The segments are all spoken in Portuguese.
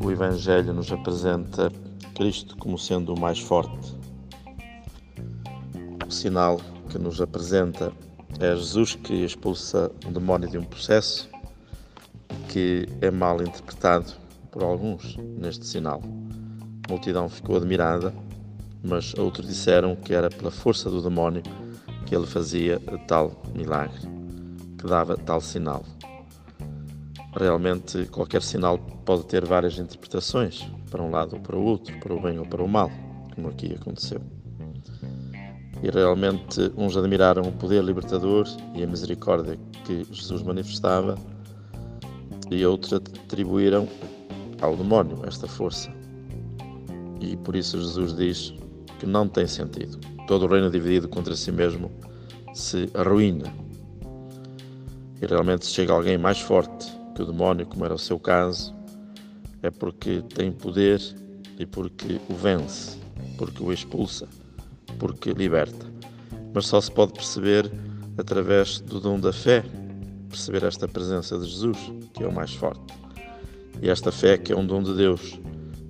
o Evangelho nos apresenta Cristo como sendo o mais forte. O sinal que nos apresenta é Jesus que expulsa um demónio de um processo que é mal interpretado por alguns neste sinal. A multidão ficou admirada, mas outros disseram que era pela força do demónio que ele fazia tal milagre, que dava tal sinal. Realmente, qualquer sinal pode ter várias interpretações, para um lado ou para o outro, para o bem ou para o mal, como aqui aconteceu. E realmente, uns admiraram o poder libertador e a misericórdia que Jesus manifestava, e outros atribuíram ao demónio esta força. E por isso Jesus diz que não tem sentido. Todo o reino dividido contra si mesmo se arruína. E realmente, chega alguém mais forte o demónio, como era o seu caso, é porque tem poder e porque o vence, porque o expulsa, porque liberta. Mas só se pode perceber através do dom da fé, perceber esta presença de Jesus, que é o mais forte. E esta fé que é um dom de Deus,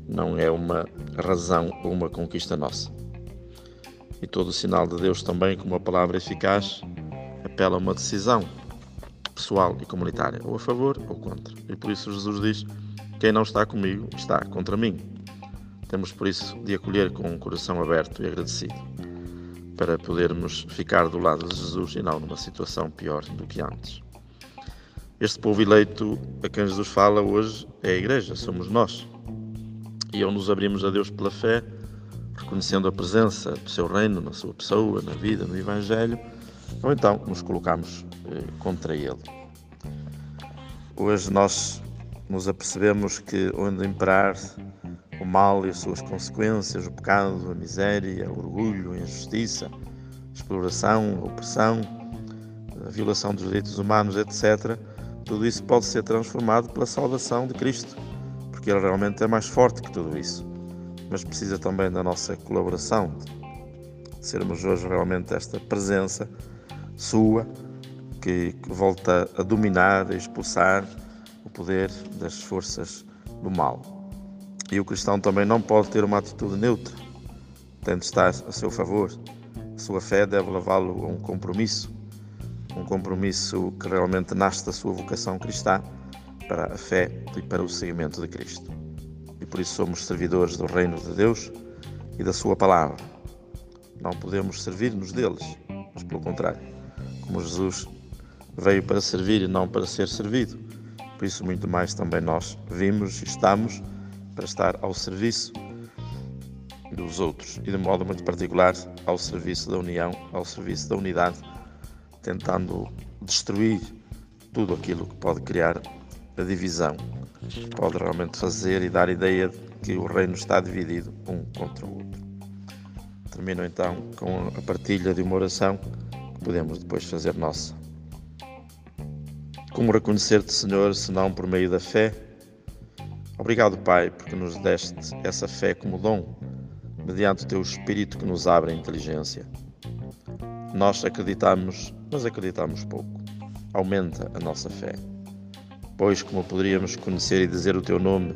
não é uma razão ou uma conquista nossa. E todo o sinal de Deus também, como uma palavra eficaz, apela a uma decisão pessoal e comunitária, ou a favor ou contra. E por isso Jesus diz: Quem não está comigo está contra mim. Temos por isso de acolher com um coração aberto e agradecido, para podermos ficar do lado de Jesus e não numa situação pior do que antes. Este povo eleito a quem Jesus fala hoje é a Igreja, somos nós. E ao nos abrimos a Deus pela fé, reconhecendo a presença do seu reino na sua pessoa, na vida, no Evangelho, ou então nos colocamos eh, contra ele. Hoje nós nos apercebemos que onde imperar o mal e as suas consequências, o pecado, a miséria, o orgulho, a injustiça, a exploração, a opressão, a violação dos direitos humanos, etc., tudo isso pode ser transformado pela salvação de Cristo, porque Ele realmente é mais forte que tudo isso. Mas precisa também da nossa colaboração, de sermos hoje realmente esta presença sua que, volta a dominar, a expulsar o poder das forças do mal. E o cristão também não pode ter uma atitude neutra, tem de estar a seu favor. A sua fé deve levá-lo a um compromisso, um compromisso que realmente nasce da sua vocação cristã para a fé e para o seguimento de Cristo. E por isso somos servidores do reino de Deus e da sua palavra. Não podemos servir-nos deles, mas pelo contrário, como Jesus veio para servir e não para ser servido. Por isso, muito mais também nós vimos e estamos para estar ao serviço dos outros e, de modo muito particular, ao serviço da união, ao serviço da unidade, tentando destruir tudo aquilo que pode criar a divisão, pode realmente fazer e dar a ideia de que o reino está dividido um contra o outro. Termino então com a partilha de uma oração podemos depois fazer nossa. Como reconhecer-te, Senhor, senão por meio da fé? Obrigado, Pai, porque nos deste essa fé como dom, mediante o teu Espírito que nos abre a inteligência. Nós acreditamos, mas acreditamos pouco. Aumenta a nossa fé. Pois, como poderíamos conhecer e dizer o teu nome,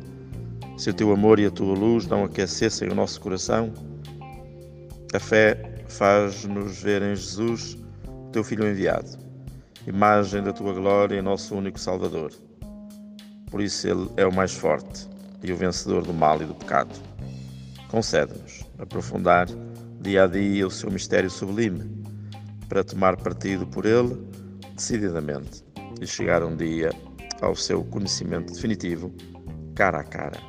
se o teu amor e a tua luz não aquecessem o nosso coração? A fé faz-nos ver em Jesus, teu Filho enviado imagem da tua glória e nosso único Salvador. Por isso Ele é o mais forte e o vencedor do mal e do pecado. Concede-nos aprofundar dia a dia o seu mistério sublime, para tomar partido por Ele decididamente e chegar um dia ao seu conhecimento definitivo, cara a cara.